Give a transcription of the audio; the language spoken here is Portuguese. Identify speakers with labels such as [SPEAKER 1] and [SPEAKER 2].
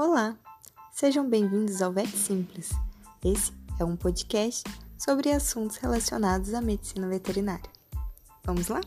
[SPEAKER 1] Olá, sejam bem-vindos ao Vet Simples. Esse é um podcast sobre assuntos relacionados à medicina veterinária. Vamos lá?